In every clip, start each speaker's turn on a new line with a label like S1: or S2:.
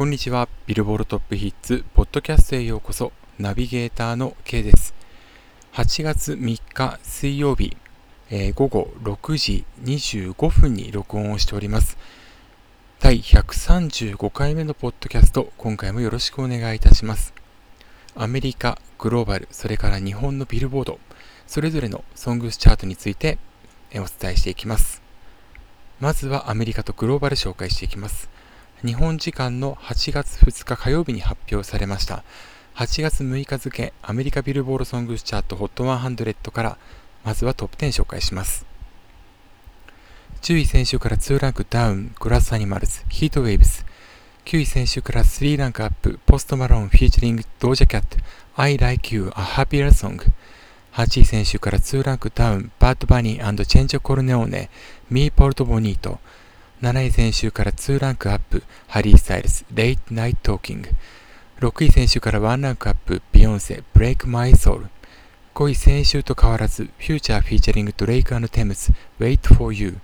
S1: こんにちは。ビルボールトップヒッツ、ポッドキャストへようこそ。ナビゲーターの K です。8月3日水曜日、えー、午後6時25分に録音をしております。第135回目のポッドキャスト、今回もよろしくお願いいたします。アメリカ、グローバル、それから日本のビルボード、それぞれのソングスチャートについてお伝えしていきます。まずはアメリカとグローバル紹介していきます。日本時間の8月2日火曜日に発表されました。8月6日付アメリカビルボードソングスチャート HOT100 からまずはトップ10紹介します。10位先週から2ランクダウン、グラスアニマルズ、ヒートウェイブス。9位先週から3ランクアップ、ポストマローン、 featuring、ドージャキャット、I Like You, A Happier Song。8位先週から2ランクダウン、バッドバニーチェンチョコルレオーネ、Me Porto Bonito。7位先週から2ランクアップ、ハリー・スタイルス、 Late Night Talking。6位先週から1ランクアップ、ビヨンセ、 Break My Soul。5位先週と変わらず、フューチャー featuring ドレイクテムズ、Wait for You。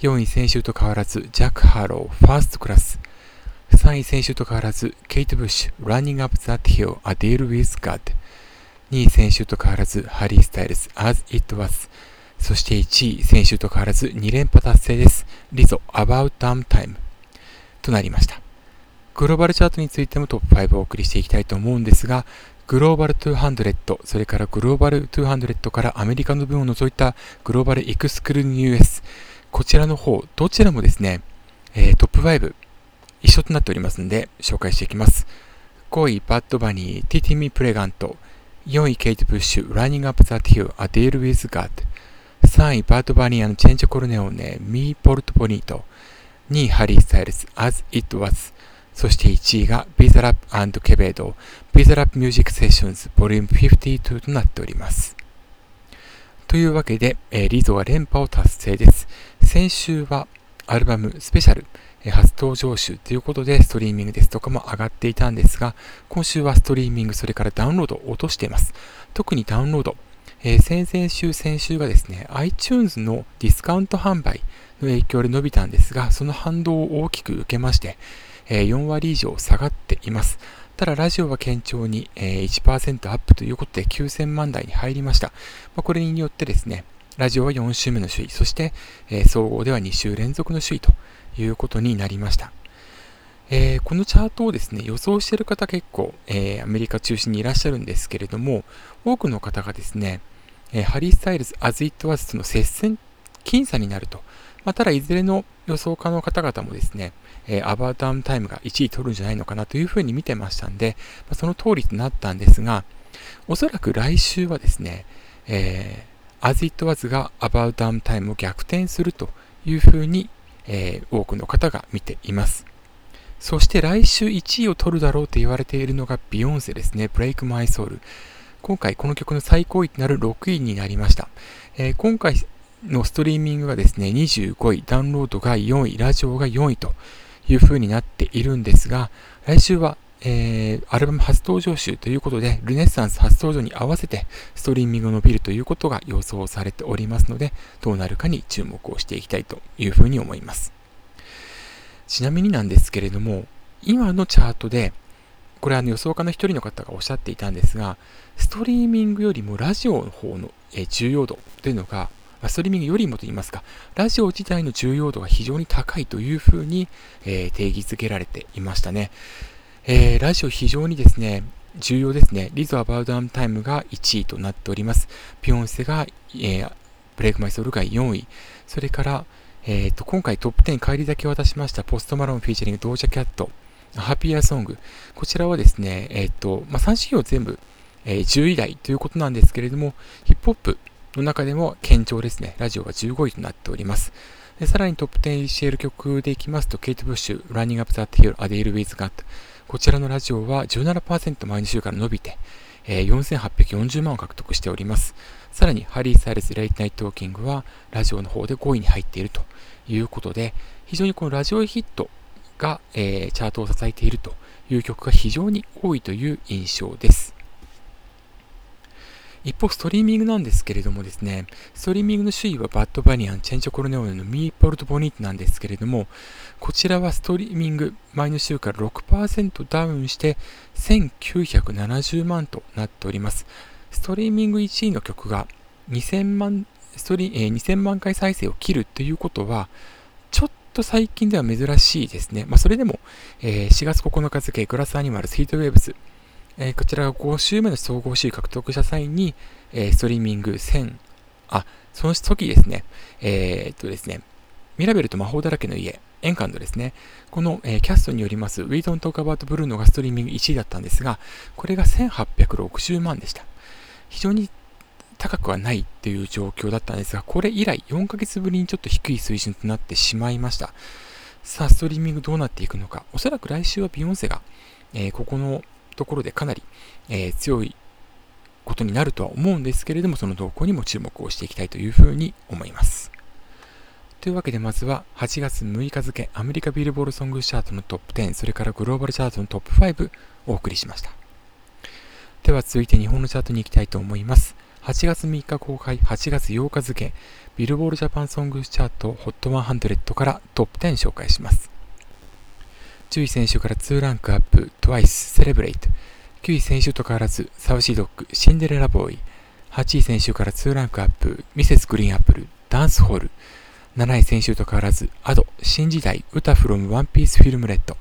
S1: 4位先週と変わらず、ジャック・ハーロウ、First Class。3位先週と変わらず、ケイト・ブッシュ、Running Up That Hill, A Deal with God。2位先週と変わらず、ハリー・スタイルス、As It Was。そして1位、先週と変わらず2連覇達成です。リゾ、About Damn Time となりました。グローバルチャートについてもトップ5をお送りしていきたいと思うんですが、グローバル200、それからグローバル200からアメリカの分を除いたグローバルエクスクルーニュー US、こちらの方、どちらもですね、えー、トップ5一緒となっておりますので、紹介していきます。5位、バッドバニー、ティティミプレガント。4位、ケイト・ブッシュ、Running Up That Hill, A Deal With God。3位、バッドバニーアンドチェンチョコルレオーネ、 Me Porto Bonito。2位、ハリー・スタイルズ、As It Was。そして1位が、ビザラップケベード、ビザラップ Music Sessions, Volume 52となっております。というわけで、えー、リゾは連覇を達成です。先週は、アルバムスペシャル、えー、初登場週ということで、ストリーミングですとかも上がっていたんですが、今週はストリーミング、それからダウンロードを落としています。特にダウンロード、えー、先々週、先週がですね、iTunes のディスカウント販売の影響で伸びたんですが、その反動を大きく受けまして、えー、4割以上下がっています。ただ、ラジオは堅調に、えー、1%アップということで9000万台に入りました。まあ、これによってですね、ラジオは4週目の首位、そして、えー、総合では2週連続の首位ということになりました。えー、このチャートをですね、予想している方結構、えー、アメリカ中心にいらっしゃるんですけれども、多くの方がですね、え、ハリー・スタイルズ、 As It Was との接戦、僅差になると。まあ、ただ、いずれの予想家の方々もですね、えー、 About Damn Time が1位取るんじゃないのかなというふうに見てましたんで、まあ、その通りとなったんですが、おそらく来週はですね、えー、アズ・イット・ワズがアバウトアームタイムを逆転するというふうに、えー、多くの方が見ています。そして来週1位を取るだろうと言われているのがビヨンセですね。Break My Soul。今回この曲の最高位となる6位になりました。えー、今回のストリーミングがですね、25位、ダウンロードが4位、ラジオが4位という風になっているんですが、来週は、えー、アルバム初登場集ということで、ルネッサンス初登場に合わせてストリーミングが伸びるということが予想されておりますので、どうなるかに注目をしていきたいというふうに思います。ちなみになんですけれども、今のチャートで、これは予想家の一人の方がおっしゃっていたんですが、ストリーミングよりもラジオの方の重要度というのが、ストリーミングよりもと言いますか、ラジオ自体の重要度が非常に高いというふうに、え、定義づけられていましたね。えー、ラジオ非常にですね、重要ですね。リゾ・ About Damn Time が1位となっております。ビヨンセが、えー、 Break My Soul が4位。それから、えーと、今回トップ10返り咲け渡しましたポストマローン featuring ドージャキャット Happier Song。こちらはですね、えっ、ー、と、まあ、3指標全部、えー、10位台ということなんですけれども、ヒップホップの中でも堅調ですね。ラジオが15位となっております。でさらにトップ10している曲でいきますと、ケイト・ブッシュ、Running Up That Hill, A Deal With God。こちらのラジオは17%前の週から伸びて、えー、4840万を獲得しております。さらに、ハリー・サイレス・レイト・ナイト・トーキングは、ラジオの方で5位に入っているということで、非常にこのラジオヒットが、えー、チャートを支えているという曲が非常に多いという印象です。一方、ストリーミングなんですけれどもですね、ストリーミングの首位はバッドバニアン、チェンジョコロネオネのミーポルトボニートなんですけれども、こちらはストリーミング前の週から6%ダウンして1970万となっております。ストリーミング1位の曲が2000万ストリ、えー、2000万回再生を切るということは、と最近では珍しいですね。まあ、それでも、えー、4月9日付、グラスアニマルスヒートウェーブス、えー、こちらが5週目の総合首位獲得した際に、えー、ストリーミング1000、あ、その時ですね、えー、っとですね、ミラベルと魔法だらけの家、エンカンドですね。この、えー、キャストによります、ウィードントークアバートブルーノがストリーミング1位だったんですが、これが1860万でした。非常に高くはないっていう状況だったんですが、これ以来4ヶ月ぶりにちょっと低い水準となってしまいました。さあ、ストリーミングどうなっていくのか。おそらく来週はビヨンセが、えー、ここのところでかなり、えー、強いことになるとは思うんですけれども、その動向にも注目をしていきたいというふうに思います。というわけでまずは8月6日付アメリカビルボールソングチャートのトップ10、それからグローバルチャートのトップ5お送りしました。では続いて日本のチャートに行きたいと思います。8月3日公開、8月8日付、ビルボールジャパンソングチャート HOT100 からトップ10紹介します。10位選手から2ランクアップ、TWICE、セレブレイト。9位選手と変わらず、サウシードッグ、シンデレラボーイ。8位選手から2ランクアップ、ミセスグリーンアップル、ダンスホール。7位選手と変わらず、アド、新時代、歌フロムワンピースフィルムレッド。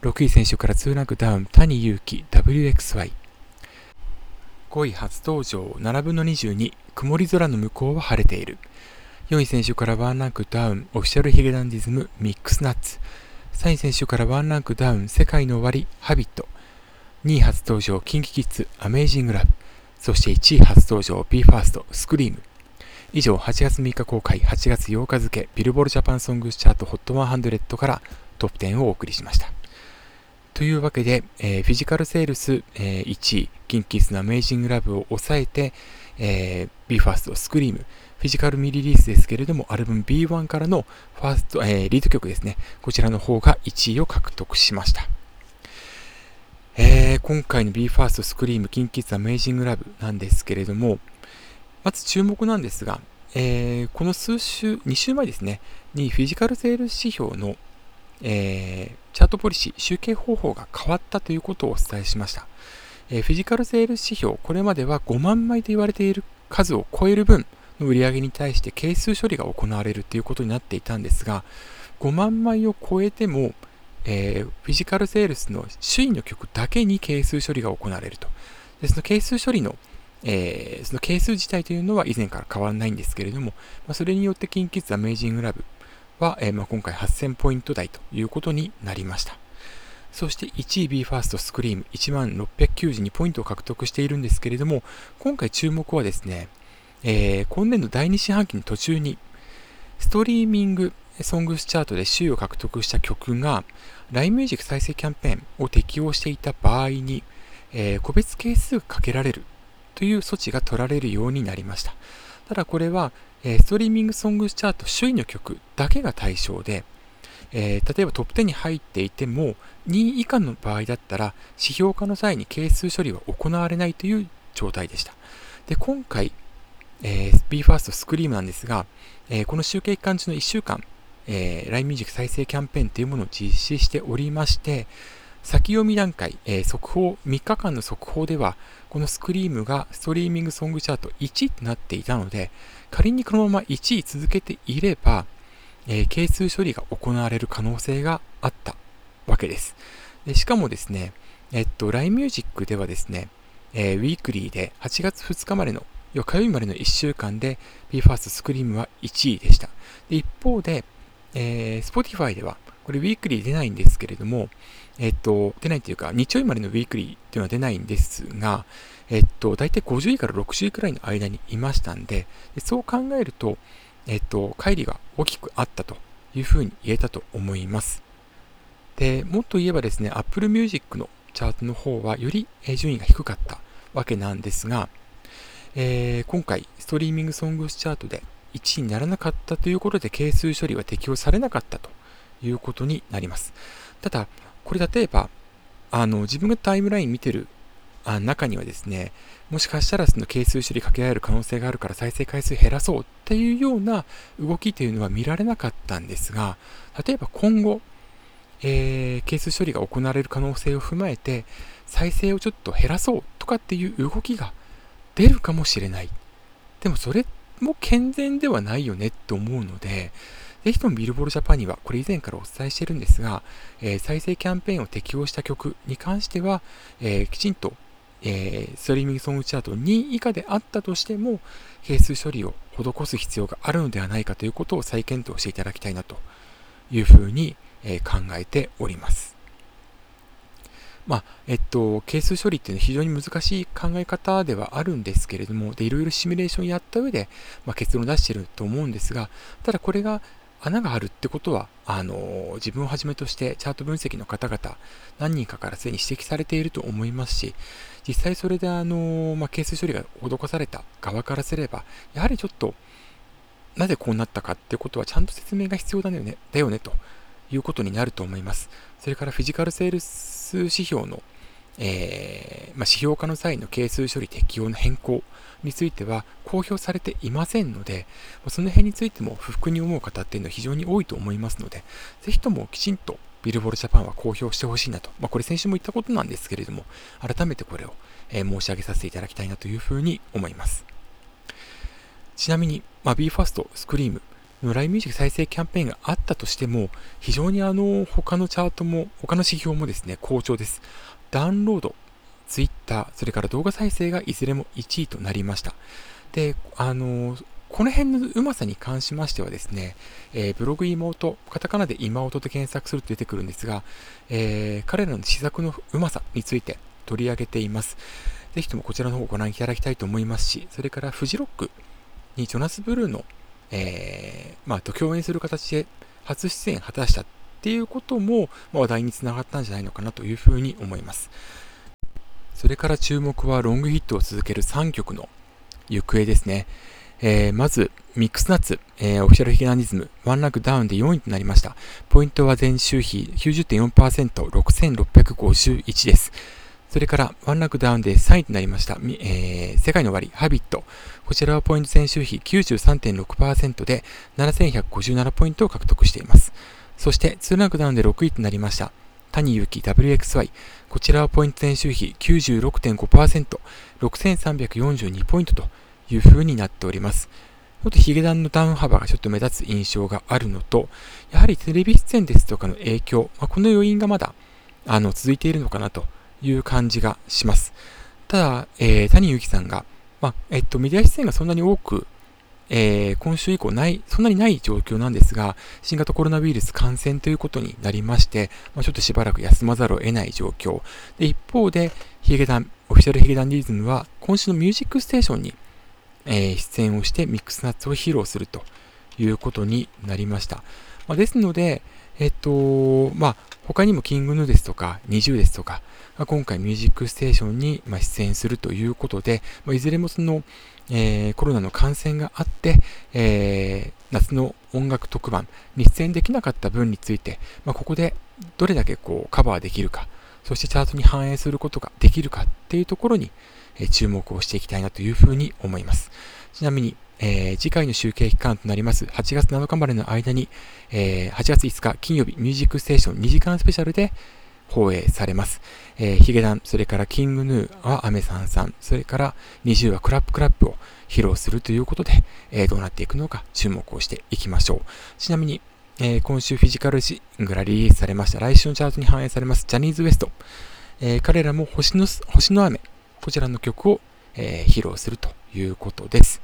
S1: 6位選手から2ランクダウン、谷祐希、WXY。5位初登場、7分の22、曇り空の向こうは晴れている。4位選手から1ランクダウン、オフィシャルヒゲダンディズム、ミックスナッツ。3位先週からワンランクダウン、 SEKAI NO OWARI、Habit。2位初登場、キンキキッズ、 Amazing Love。そして1位初登場、BE:FIRST、 Scream。以上、8月3日公開、8月8日付、ビルボードジャパンソングスチャート Hot 100 からトップ10をお送りしました。というわけで、えー、フィジカルセールス、えー、1位、キンキキッズの Amazing Love を抑えて、えー、BE:FIRST、 Scream、フィジカル未リリースですけれども、アルバム BE:1 からのファースト、えー、リード曲ですね。こちらの方が1位を獲得しました。えー、今回の BE:FIRST スクリーム、キンキッズアメイジングラブなんですけれども、まず注目なんですが、えー、この数週、2週前ですね、にフィジカルセール指標の、えー、チャートポリシー、集計方法が変わったということをお伝えしました。えー、フィジカルセール指標、これまでは5万枚と言われている数を超える分、の売り上げに対して係数処理が行われるということになっていたんですが、5万枚を超えても、えー、フィジカルセールスの首位の曲だけに係数処理が行われると。でその係数処理の、えー、その係数自体というのは以前から変わらないんですけれども、まあ、それによってキンキッズアメイジングラブは、えー、まあ、今回8000ポイント台ということになりました。そして1位 BE:FIRST スクリーム1万692ポイントを獲得しているんですけれども、今回注目はですね、えー、今年度第2四半期の途中に、ストリーミングソングスチャートで首位を獲得した曲が、LINE Music 再生キャンペーンを適用していた場合に、えー、個別係数がかけられるという措置が取られるようになりました。ただこれは、え、ストリーミングソングチャート首位の曲だけが対象で、えー、例えばトップ10に入っていても、2位以下の場合だったら、指標化の際に係数処理は行われないという状態でした。で、今回、えー、BE:FIRST スクリームなんですが、えー、この集計期間中の1週間、えー、LINE Music 再生キャンペーンというものを実施しておりまして、先読み段階、えー、速報、3日間の速報では、このスクリームがストリーミングソングチャート1位となっていたので、仮にこのまま1位続けていれば、え係数処理が行われる可能性があったわけです。でしかもですね、えっと、LINE Music ではですね、えー、ウィークリーで8月2日までの要は火曜日までの1週間で BE:FIRST Scream は1位でした。で一方で、えー、Spotify では、これウィークリー出ないんですけれども、えっと、出ないというか、日曜日までのウィークリーっていうのは出ないんですが、えっと、大体50位から60位くらいの間にいましたんで、そう考えると、えっと、乖離が大きくあったというふうに言えたと思います。で、もっと言えばですね、Apple Music のチャートの方はより順位が低かったわけなんですが、えー、今回、ストリーミングソングスチャートで1位にならなかったということで、係数処理は適用されなかったということになります。ただ、これ例えば、あの、自分がタイムライン見てる、あ中にはですね、もしかしたらその係数処理かけられる可能性があるから再生回数減らそうっていうような動きというのは見られなかったんですが、例えば今後、えー、係数処理が行われる可能性を踏まえて、再生をちょっと減らそうとかっていう動きが出るかもしれない。でもそれも健全ではないよねって思うので、ぜひともビルボールジャパンには、これ以前からお伝えしているんですが、えー、再生キャンペーンを適用した曲に関しては、えー、きちんと、えー、ストリーミングソングチャート2位以下であったとしても、係数処理を施す必要があるのではないかということを再検討していただきたいなというふうに、え考えております。まあ、えっと、係数処理っていうのは非常に難しい考え方ではあるんですけれども、で、いろいろシミュレーションやった上で、まあ、結論を出していると思うんですが、ただこれが穴があるってことは、あの、自分をはじめとしてチャート分析の方々、何人かからすでに指摘されていると思いますし、実際それであの、まあ、係数処理が施された側からすれば、やはりちょっと、なぜこうなったかってことはちゃんと説明が必要だよね、だよね、ということになると思います。それからフィジカルセールス指標の、えー、まあ、指標化の際の係数処理適用の変更については公表されていませんので、その辺についても不服に思う方っていうのは非常に多いと思いますので、ぜひともきちんとビルボールジャパンは公表してほしいなと、まあ、これ先週も言ったことなんですけれども、改めてこれを、え、申し上げさせていただきたいなというふうに思います。ちなみに、まあ、BE:FIRST、スクリームのライブミュージック再生キャンペーンがあったとしても、非常にあの、他のチャートも、他の指標もですね、好調です。ダウンロード、ツイッター、それから動画再生がいずれも1位となりました。で、あの、この辺のうまさに関しましてはですね、えー、ブログ妹、カタカナで今音で検索すると出てくるんですが、えー、彼らの施策のうまさについて取り上げています。ぜひともこちらの方をご覧いただきたいと思いますし、それからフジロックにジョナス・ブルーの、えー、まあ、と共演する形で初出演果たしたっていうことも、まあ、話題につながったんじゃないのかなというふうに思います。それから注目はロングヒットを続ける3曲の行方ですね。えー、まず、ミックスナッツ、えー、オフィシャルヒゲナニズム、ワンランクダウンで4位となりました。ポイントは前週比90.4%、6651です。それから、ワンランクダウンで3位となりました。えー、世界の終わり、ハビット。こちらはポイント前週比93.6%で7157ポイントを獲得しています。そして、2ランクダウンで6位となりました。谷幸 WXY。こちらはポイント前週比96.5%、6342ポイントという風になっております。ちょっとヒゲダンのダウン幅がちょっと目立つ印象があるのと、やはりテレビ出演ですとかの影響、まあ、この要因がまだあの続いているのかなという感じがします。ただ、えー、谷幸さんが、まあ、えっと、メディア出演がそんなに多くえー、今週以降ない、そんなにない状況なんですが、新型コロナウイルス感染ということになりまして、まあ、ちょっとしばらく休まざるを得ない状況。で、一方で、ヒゲダン、オフィシャルヒゲダンディズムは、今週のミュージックステーションに、えー、出演をしてミックスナッツを披露するということになりました。まあ、ですので、えっと、まあ、他にもキングヌーですとか、20ですとか、今回ミュージックステーションに出演するということで、いずれもその、えー、コロナの感染があって、えー、夏の音楽特番に出演できなかった分について、まあ、ここでどれだけこうカバーできるか、そしてチャートに反映することができるかっていうところに、注目をしていきたいなというふうに思います。ちなみに、えー、次回の集計期間となります8月7日までの間に、えー、8月5日金曜日ミュージックステーション2時間スペシャルで放映されます。えー、ヒゲダン、それからキングヌーはアメサンさん、それから20はクラップクラップを披露するということで、えー、どうなっていくのか注目をしていきましょう。ちなみに、えー、今週フィジカルシングがリリースされました来週のチャートに反映されますジャニーズ WEST、えー、彼らも星の星の雨、こちらの曲を、えー、披露するということです。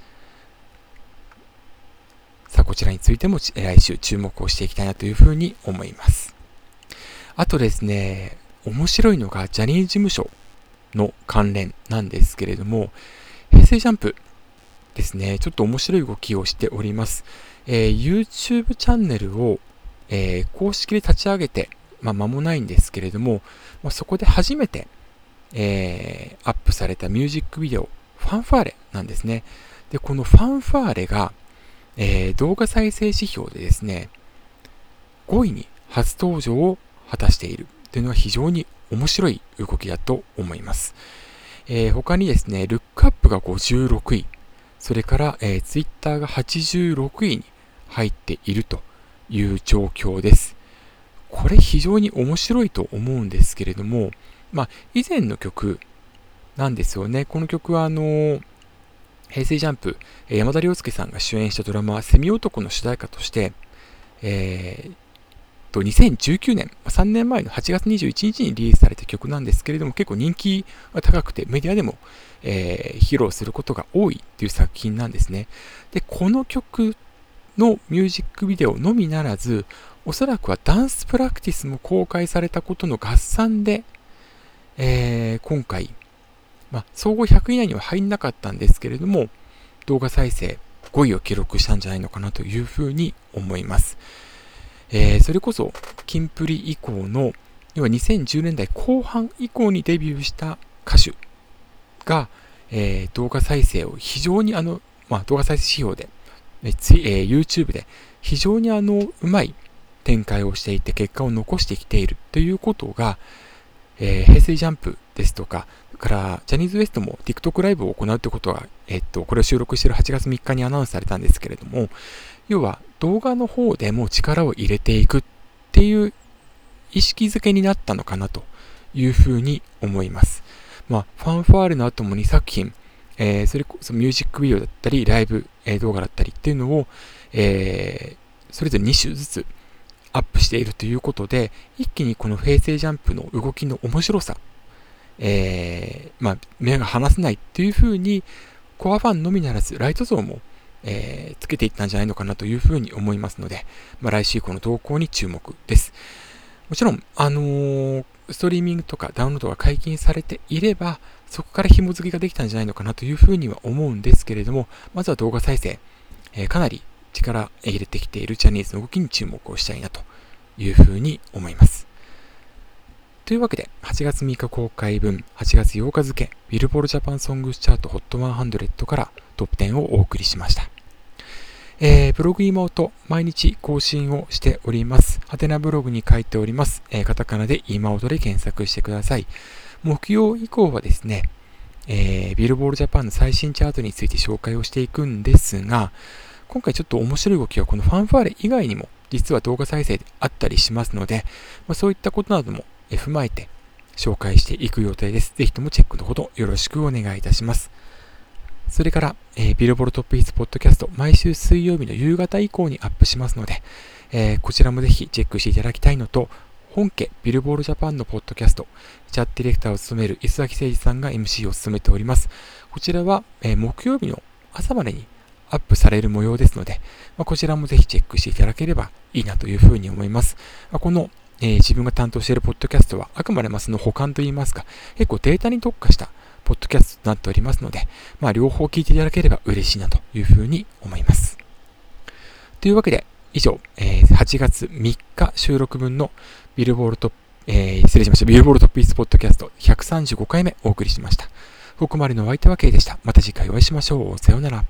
S1: さあ、こちらについても来週注目をしていきたいなというふうに思います。あとですね、面白いのがジャニーズ事務所の関連なんですけれども、平成ジャンプですね、ちょっと面白い動きをしております。えー、YouTube チャンネルを、えー、公式で立ち上げて、まあ、間もないんですけれども、まあ、そこで初めて、えー、アップされたミュージックビデオ、ファンファーレなんですね。で、このファンファーレが、えー、動画再生指標でですね、5位に初登場を果たしているというのは非常に面白い動きだと思います。えー、他にですね、ルックアップが56位、それから、えー、ツイッターが86位に入っているという状況です。これ非常に面白いと思うんですけれども、まあ、以前の曲なんですよね。この曲はあのー、平成ジャンプ、山田涼介さんが主演したドラマ、セミ男の主題歌として、えー、と2019年、3年前の8月21日にリリースされた曲なんですけれども、結構人気が高くて、メディアでも、えー、披露することが多いっていう作品なんですね。で、この曲のミュージックビデオのみならず、おそらくはダンスプラクティスも公開されたことの合算で、えー、今回、まあ、総合100位以内には入んなかったんですけれども、動画再生5位を記録したんじゃないのかなというふうに思います。えー、それこそ、キンプリ以降の、要は2010年代後半以降にデビューした歌手が、えー、動画再生を非常にあの、まあ、動画再生指標で、えー、YouTube で非常にあの、うまい展開をしていて結果を残してきているということが、えー、平成ジャンプですとか、から、ジャニーズ WEST も TikTok ライブを行うということは、えっと、これを収録している8月3日にアナウンスされたんですけれども、要は動画の方でも力を入れていくっていう意識づけになったのかなというふうに思います。まあ、ファンファーレの後も2作品、えー、それこそミュージックビデオだったり、ライブ、えー、動画だったりっていうのを、えー、それぞれ2種ずつアップしているということで、一気にこの平成ジャンプの動きの面白さ、えー、まあ、目が離せないっていうふうに、コアファンのみならず、ライト層もえー、つけていったんじゃないのかなというふうに思いますので、まあ、来週以降の投稿に注目です。もちろん、あのー、ストリーミングとかダウンロードが解禁されていれば、そこから紐付けができたんじゃないのかなというふうには思うんですけれども、まずは動画再生、えー、かなり力入れてきているジャニーズの動きに注目をしたいなというふうに思います。というわけで、8月3日公開分、8月8日付、ビルボールジャパンソングスチャート HOT100 からトップ10をお送りしました。えー、ブログ妹、毎日更新をしております。ハテナブログに書いております。えー、カタカナで妹で検索してください。木曜以降はですね、えー、ビルボールジャパンの最新チャートについて紹介をしていくんですが、今回ちょっと面白い動きはこのファンファーレ以外にも実は動画再生であったりしますので、まあ、そういったことなども踏まえて紹介していく予定です。ぜひともチェックのほどよろしくお願いいたします。それから、えー、ビルボルトップヒッツポッドキャスト、毎週水曜日の夕方以降にアップしますので、えー、こちらもぜひチェックしていただきたいのと、本家ビルボールジャパンのポッドキャスト、チャットディレクターを務める磯崎誠二さんが MC を務めております。こちらは、えー、木曜日の朝までにアップされる模様ですので、まあ、こちらもぜひチェックしていただければいいなというふうに思います。まあ、このえー、自分が担当しているポッドキャストはあくまでもその保管といいますか、結構データに特化したポッドキャストとなっておりますので、まあ、両方聞いていただければ嬉しいなというふうに思います。というわけで、以上、えー、8月3日収録分のビルボールトップ、えー、失礼しました。ビルボールトップイスポッドキャスト135回目お送りしました。ここまでのお相手は K でした。また次回お会いしましょう。さようなら。